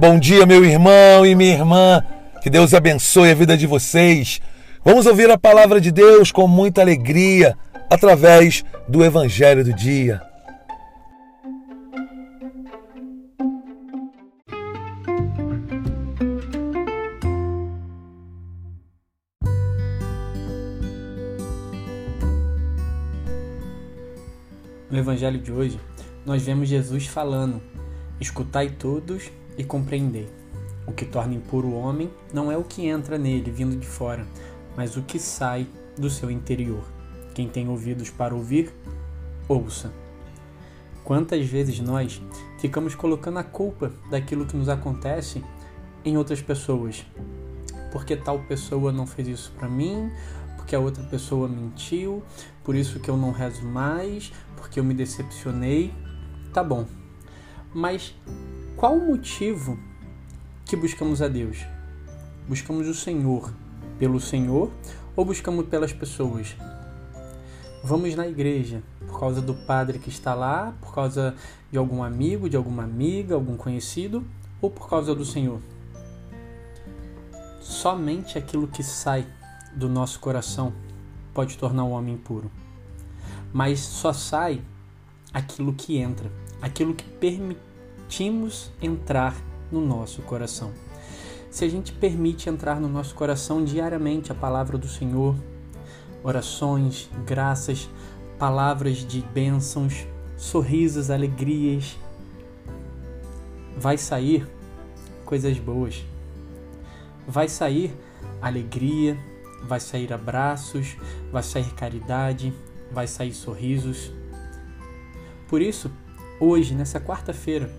Bom dia, meu irmão e minha irmã. Que Deus abençoe a vida de vocês. Vamos ouvir a palavra de Deus com muita alegria através do Evangelho do Dia. No Evangelho de hoje, nós vemos Jesus falando: Escutai todos e compreendei. O que torna impuro o homem não é o que entra nele vindo de fora, mas o que sai do seu interior. Quem tem ouvidos para ouvir, ouça. Quantas vezes nós ficamos colocando a culpa daquilo que nos acontece em outras pessoas? Porque tal pessoa não fez isso para mim, porque a outra pessoa mentiu, por isso que eu não rezo mais, porque eu me decepcionei. Tá bom. Mas qual o motivo que buscamos a Deus? Buscamos o Senhor pelo Senhor ou buscamos pelas pessoas? Vamos na igreja por causa do padre que está lá, por causa de algum amigo, de alguma amiga, algum conhecido ou por causa do Senhor? Somente aquilo que sai do nosso coração pode tornar o homem puro. Mas só sai aquilo que entra, aquilo que permitimos entrar no nosso coração. Se a gente permite entrar no nosso coração diariamente a palavra do Senhor, orações, graças, palavras de bênçãos, sorrisos, alegrias, vai sair coisas boas. Vai sair alegria, vai sair abraços, vai sair caridade, vai sair sorrisos. Por isso, hoje, nessa quarta-feira,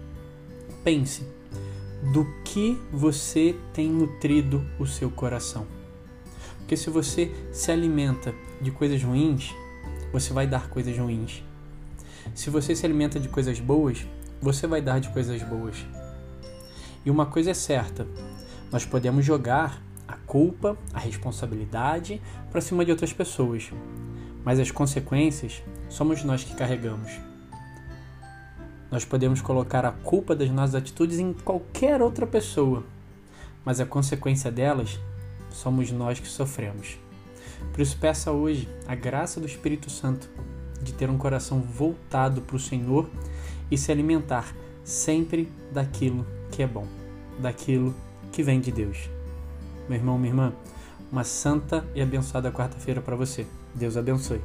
pense do que você tem nutrido o seu coração. Porque se você se alimenta de coisas ruins, você vai dar coisas ruins. Se você se alimenta de coisas boas, você vai dar de coisas boas. E uma coisa é certa: nós podemos jogar a culpa, a responsabilidade para cima de outras pessoas, mas as consequências somos nós que carregamos. Nós podemos colocar a culpa das nossas atitudes em qualquer outra pessoa, mas a consequência delas somos nós que sofremos. Por isso, peça hoje a graça do Espírito Santo de ter um coração voltado para o Senhor e se alimentar sempre daquilo que é bom, daquilo que vem de Deus. Meu irmão, minha irmã, uma santa e abençoada quarta-feira para você. Deus abençoe.